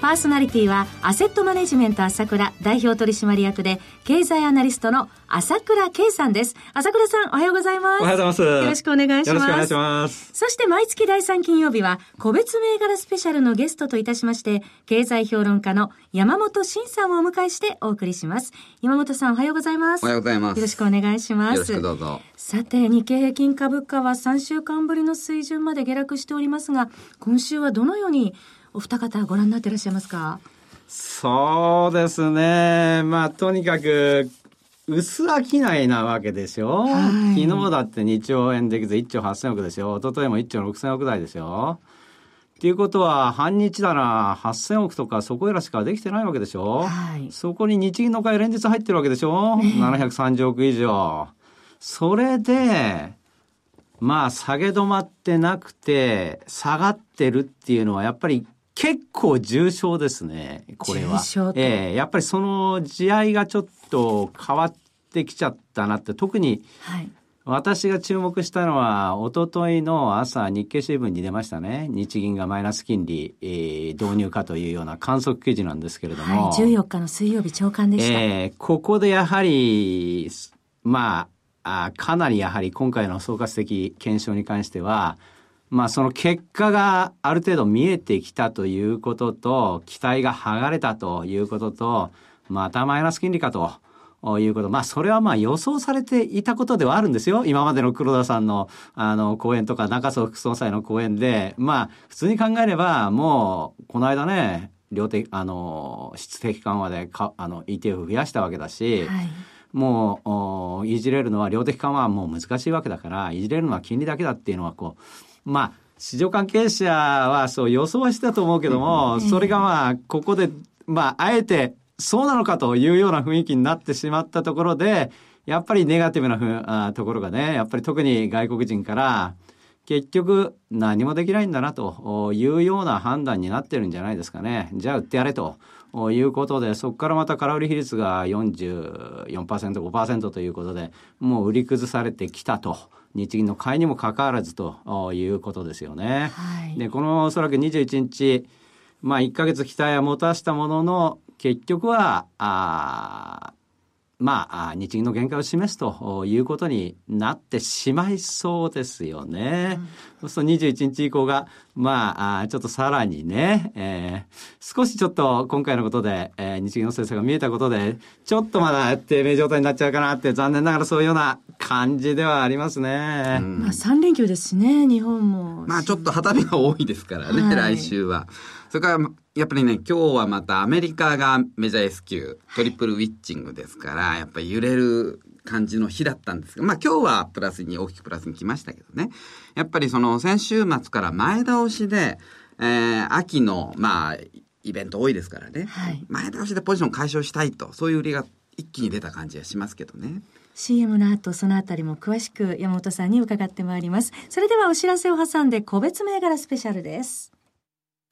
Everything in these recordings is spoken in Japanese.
パーソナリティは、アセットマネジメント朝倉代表取締役で、経済アナリストの朝倉慶さんです。朝倉さん、おはようございます。おはようございます。よろしくお願いします。よろしくお願いします。そして毎月第3金曜日は、個別銘柄スペシャルのゲストといたしまして、経済評論家の山本伸さんをお迎えしてお送りします。山本さん、おはようございます。おはようございます。よろしくお願いします。よろしくどうぞ。さて、日経平均株価は3週間ぶりの水準まで下落しておりますが、今週はどのようにお二方ご覧になっていらっしゃいますか？そうですね。まあ、とにかく、薄商いなわけでしょ、はい、昨日だって2兆円できず1兆8000億ですよ。一昨日も1兆6000億台ですよ。っていうことは、半日だな、8000億とかそこいらしかできてないわけでしょ、はい、そこに日銀の買い連日入ってるわけでしょ、えー、?730 億以上。それで、まあ、下げ止まってなくて、下がってるっていうのは、やっぱり結構重症ですね、これは。ええー、やっぱりその地合いがちょっと変わってきちゃったなって、特に、私が注目したのは、おとといの朝、日経新聞に出ましたね。日銀がマイナス金利、えー、導入かというような観測記事なんですけれども。はい、14日の水曜日朝刊でした。えー、ここでやはり、まあ、あかなりやはり今回の総括的検証に関しては、まあその結果がある程度見えてきたということと、期待が剥がれたということと、またマイナス金利かと。いうこと。まあ、それはまあ予想されていたことではあるんですよ。今までの黒田さんの、あの、講演とか、中曽副総裁の講演で、まあ、普通に考えれば、もう、この間ね、量的、あの、質的緩和でか、あの、ETF 増やしたわけだし、はい、もう、いじれるのは量的緩和はもう難しいわけだから、いじれるのは金利だけだっていうのは、こう、まあ、市場関係者はそう予想はしてたと思うけども、それがまあ、ここで、まあ、あえてそうなのかというような雰囲気になってしまったところで、やっぱりネガティブなふあところがね、やっぱり特に外国人から、結局何もできないんだなというような判断になってるんじゃないですかね。じゃあ売ってやれということで、そこからまた空売り比率が44%、5%ということで、もう売り崩されてきたと。日銀の買いにもかかわらずということですよね。はい、でこのおそらく21日まあ1か月期待は持たしたものの結局はあまあ、日銀の限界を示すということになってしまいそうですよね。うん、そうすると21日以降が、まあ、ちょっとさらにね、えー、少しちょっと今回のことで、えー、日銀の政策が見えたことで、ちょっとまだ低迷状態になっちゃうかなって、残念ながらそういうような感じではありますね。うん、まあ3連休ですしね、日本も。まあちょっと旗目が多いですからね、はい、来週は。それから、やっぱりね、今日はまたアメリカがメジャー S q トリプルウィッチングですから、やっぱり揺れる感じの日だったんですが、まあ今日はプラスに、大きくプラスに来ましたけどね。やっぱりその先週末から前倒しで、えー、秋の、まあ、イベント多いですからね、はい、前倒しでポジション解消したいと、そういう売りが一気に出た感じはしますけどね。CM の後、そのあたりも詳しく山本さんに伺ってまいります。それではお知らせを挟んで個別銘柄スペシャルです。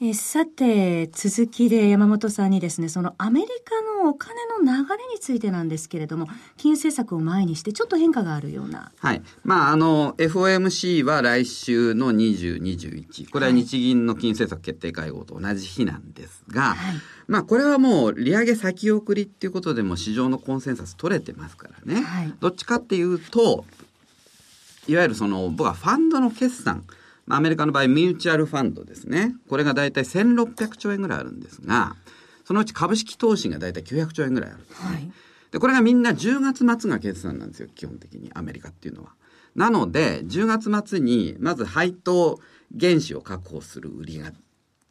えさて、続きで山本さんにですね、そのアメリカのお金の流れについてなんですけれども、金融政策を前にしてちょっと変化があるような。はい。まあ、あの、FOMC は来週の20、21。これは日銀の金融政策決定会合と同じ日なんですが、はい、まあ、これはもう利上げ先送りっていうことでも市場のコンセンサス取れてますからね。はい、どっちかっていうと、いわゆるその、僕はファンドの決算、アメリカの場合、ミューチュアルファンドですね。これが大体1600兆円ぐらいあるんですが、そのうち株式投資が大体900兆円ぐらいあるんですね。はい、で、これがみんな10月末が決算なんですよ、基本的に、アメリカっていうのは。なので、10月末に、まず配当原資を確保する売りが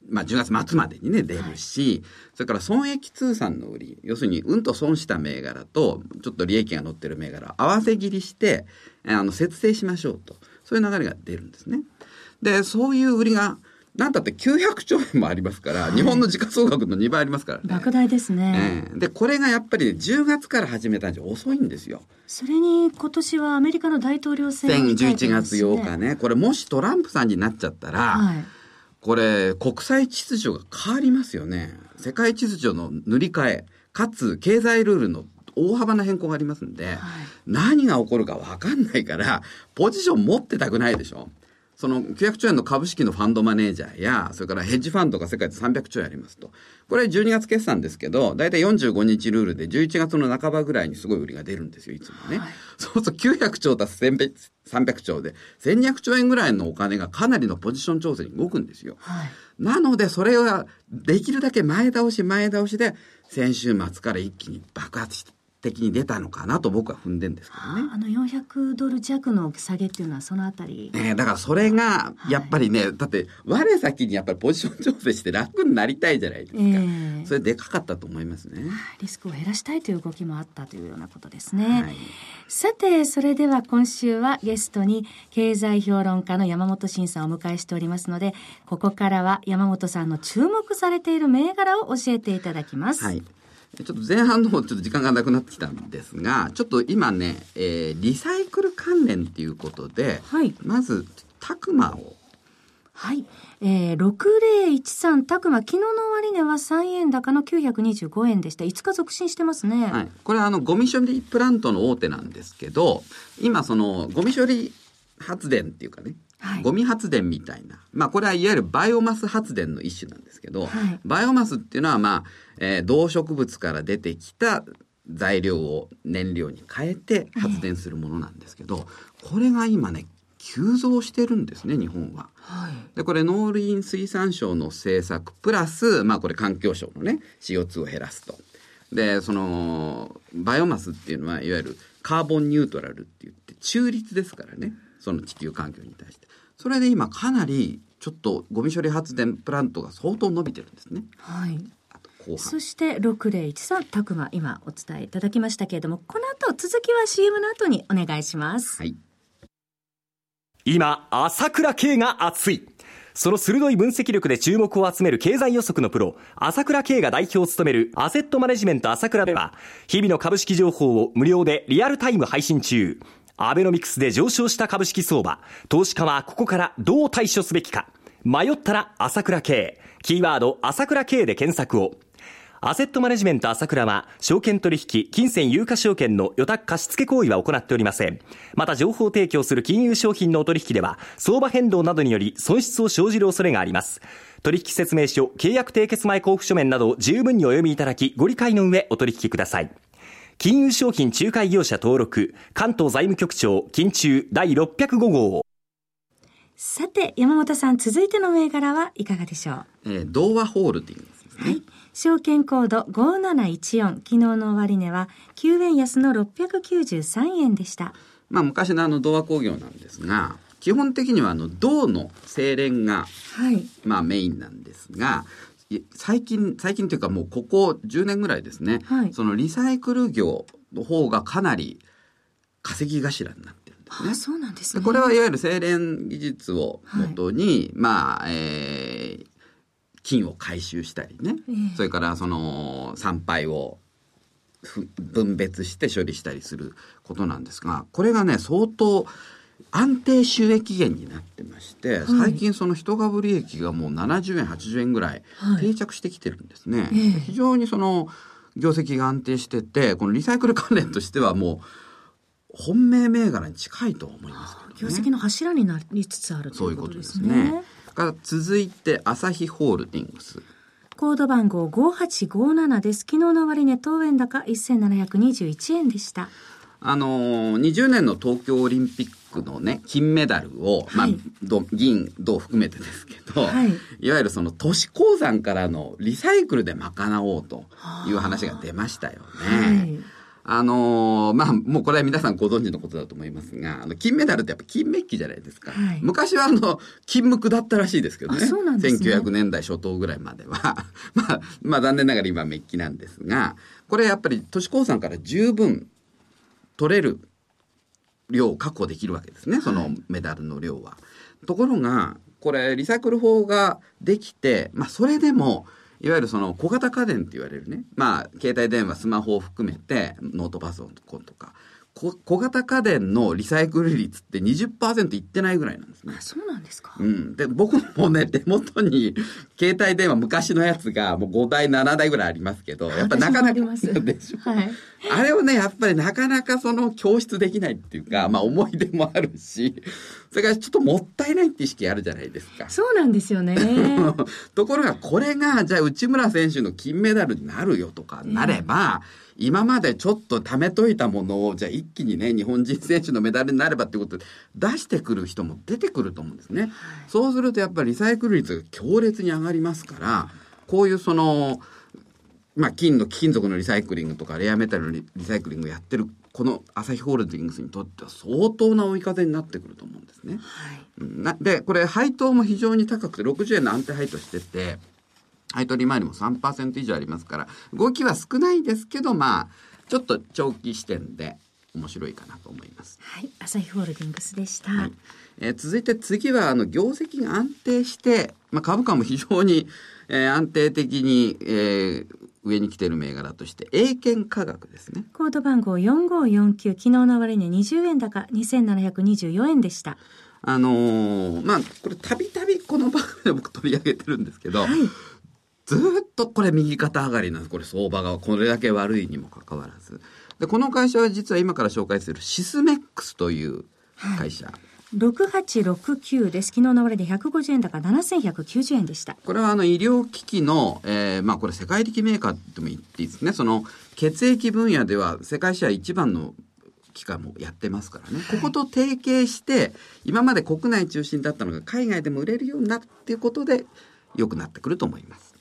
まあ、10月末までにね、出るし、はい、それから損益通算の売り、要するに、うんと損した銘柄と、ちょっと利益が乗ってる銘柄、合わせ切りして、あの、節制しましょうと。そういう流れが出るんですね。で、そういう売りが、なんだって900兆円もありますから、はい、日本の時価総額の2倍ありますからね。莫大ですね、えー、で、これがやっぱり、10月から始めたんじゃ遅いんですよ。それに今年はアメリカの大統領選が、ね、11月8日ね。これもしトランプさんになっちゃったら、はいこれ、国際秩序が変わりますよね。世界秩序の塗り替え、かつ経済ルールの大幅な変更がありますんで、はい、何が起こるか分かんないから、ポジション持ってたくないでしょ。その900兆円の株式のファンドマネージャーや、それからヘッジファンドが世界で300兆円ありますと。これ12月決算ですけど、だいたい45日ルールで11月の半ばぐらいにすごい売りが出るんですよ、いつもね。はい、そうすると900兆足す300兆で、1200兆円ぐらいのお金がかなりのポジション調整に動くんですよ。はい、なので、それはできるだけ前倒し前倒しで、先週末から一気に爆発して、的に出たのかなと僕は踏んでんですけどね。あの400ドル弱の下げっていうのはそのあたり。ねだからそれが、やっぱりね、はい、だって、我先にやっぱりポジション調整して楽になりたいじゃないですか。えー、それでかかったと思いますね。リスクを減らしたいという動きもあったというようなことですね。はい、さて、それでは今週はゲストに経済評論家の山本慎さんをお迎えしておりますので、ここからは山本さんの注目されている銘柄を教えていただきます。はいちょっと前半の方ちょっと時間がなくなってきたんですが、ちょっと今ね、えー、リサイクル関連っていうことで、はい、まず、タクマを。はい。えー、6013タクマ、昨日の終値は3円高の925円でした。5日続伸してますね。はい。これはあの、ゴミ処理プラントの大手なんですけど、今その、ゴミ処理発電っていうかね、はい、ゴミ発電みたいな。まあこれはいわゆるバイオマス発電の一種なんですけど、はい、バイオマスっていうのはまあ、えー、動植物から出てきた材料を燃料に変えて発電するものなんですけど、これが今ね、急増してるんですね、日本は。はい、で、これ農林水産省の政策プラス、まあこれ環境省のね、CO2 を減らすと。で、その、バイオマスっていうのは、いわゆるカーボンニュートラルって言って、中立ですからね。その地球環境に対して。それで今かなりちょっとゴミ処理発電プラントが相当伸びてるんですね。はい。そして6013タクマ今お伝えいただきましたけれどもこの後続きは CM の後にお願いします。はい。今朝倉慶が熱い。その鋭い分析力で注目を集める経済予測のプロ、朝倉慶が代表を務めるアセットマネジメント朝倉では、日々の株式情報を無料でリアルタイム配信中。アベノミクスで上昇した株式相場、投資家はここからどう対処すべきか。迷ったら朝倉慶。キーワード朝倉慶で検索を。アセットマネジメント朝倉は、証券取引、金銭有価証券の予託貸付行為は行っておりません。また、情報提供する金融商品のお取引では、相場変動などにより損失を生じる恐れがあります。取引説明書、契約締結前交付書面などを十分にお読みいただき、ご理解の上お取引ください。金融商品仲介業者登録、関東財務局長、金中第605号。さて、山本さん、続いての銘柄はいかがでしょう？えー、同和ホールディングス、ね、はい。証券コード5714、昨日の終値は9円安の693円でした。まあ、昔のあの同和工業なんですが、基本的にはあの銅の精錬が、はい、まあメインなんですが、最近、最近というかもうここ10年ぐらいですね、はい、そのリサイクル業の方がかなり稼ぎ頭になってるんですね。あそうなんですね。これはいわゆる精錬技術をもとに、はい、まあ、えー、金を回収したりね、えー、それからその参拝を分別して処理したりすることなんですが、これがね、相当安定収益源になってまして、はい、最近その一株利益がもう70円80円ぐらい定着してきてるんですね、はい、非常にその業績が安定しててこのリサイクル関連としてはもう本命銘柄に近いと思いますけど、ね、業績の柱になりつつあるということですね。そういうことですね。から続いて朝日ホールディングス。コード番号5857です。昨日の終値当円高1721円でした。あのー、20年の東京オリンピックのね、金メダルを、まあ、銀、銅含めてですけど、はい、いわゆるその都市鉱山からのリサイクルで賄おうという話が出ましたよね。はいあのー、まあ、もうこれは皆さんご存知のことだと思いますが、あの、金メダルってやっぱ金メッキじゃないですか。はい、昔はあの、金無垢だったらしいですけどね。そうなんですね。1900年代初頭ぐらいまでは。まあ、まあ残念ながら今メッキなんですが、これやっぱり都市鉱山から十分取れる量を確保できるわけですね、そのメダルの量は。ところが、これ、リサイクル法ができて、まあ、それでも、いわゆるその小型家電って言われるね、まあ、携帯電話、スマホを含めて、ノートパソコンとか、小型家電のリサイクル率って20%いってないぐらいなんですね。そうなんですか。うん。で、僕もね、手元に携帯電話昔のやつがもう5台、7台ぐらいありますけど、やっぱなかなか。でしょ。はい。あれをね、やっぱりなかなかその教室できないっていうか、まあ思い出もあるし、それからちょっともったいないって意識あるじゃないですか。そうなんですよね。ところがこれが、じゃあ内村選手の金メダルになるよとかなれば、えー今までちょっと貯めといたものを、じゃあ一気にね、日本人選手のメダルになればってことで出してくる人も出てくると思うんですね。はい、そうするとやっぱりリサイクル率が強烈に上がりますから、こういうその、まあ、金の貴金属のリサイクリングとかレアメタルのリサイクリングをやってるこのアサヒホールディングスにとっては相当な追い風になってくると思うんですね。はい、でこれ配当も非常に高くて60円の安定配当してて配当利回りも3%以上ありますから、動きは少ないですけど、まあ、ちょっと長期視点で面白いかなと思います。はい、朝日ホールディングスでした。はい、えー、続いて次は、あの、業績が安定して、まあ、株価も非常に、えー、安定的に、えー、上に来てる銘柄として、英検科学ですね。コード番号4549、昨日の終値20円高、2724円でした。あのー、まあ、これたびたびこの番組で僕取り上げてるんですけど、はいずっとこれ右肩上がりなんです。これ相場がこれだけ悪いにもかかわらず。で、この会社は実は今から紹介するシスメックスという会社。はい6869です。昨日の終値で150円高7190円でした。これはあの医療機器の、えー、まあこれ世界的メーカーとも言っていいですね。その血液分野では世界シェア一番の機関もやってますからね、ここと提携して今まで国内中心だったのが海外でも売れるようになっていうことで良くなってくると思います。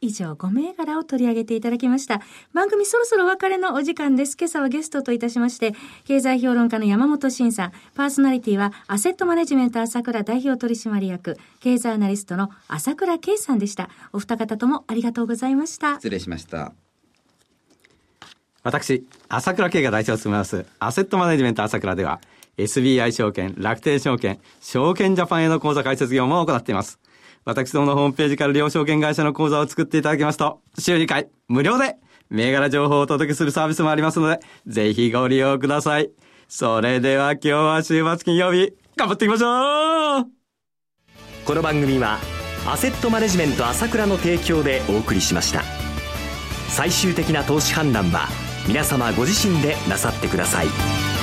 以上5銘柄を取り上げていただきました。番組そろそろお別れのお時間です。今朝はゲストといたしまして、経済評論家の山本慎さん、パーソナリティはアセットマネジメント朝倉代表取締役、経済アナリストの朝倉圭さんでした。お二方ともありがとうございました。失礼しました。私、朝倉圭が代表を務めます、アセットマネジメント朝倉では、SBI 証券、楽天証券、証券ジャパンへの口座開設業務を行っています。私どものホームページから両証券会社の口座を作っていただきますと、週2回無料で銘柄情報をお届けするサービスもありますので、ぜひご利用ください。それでは今日は週末金曜日、頑張っていきましょうこの番組は、アセットマネジメント朝倉の提供でお送りしました。最終的な投資判断は、皆様ご自身でなさってください。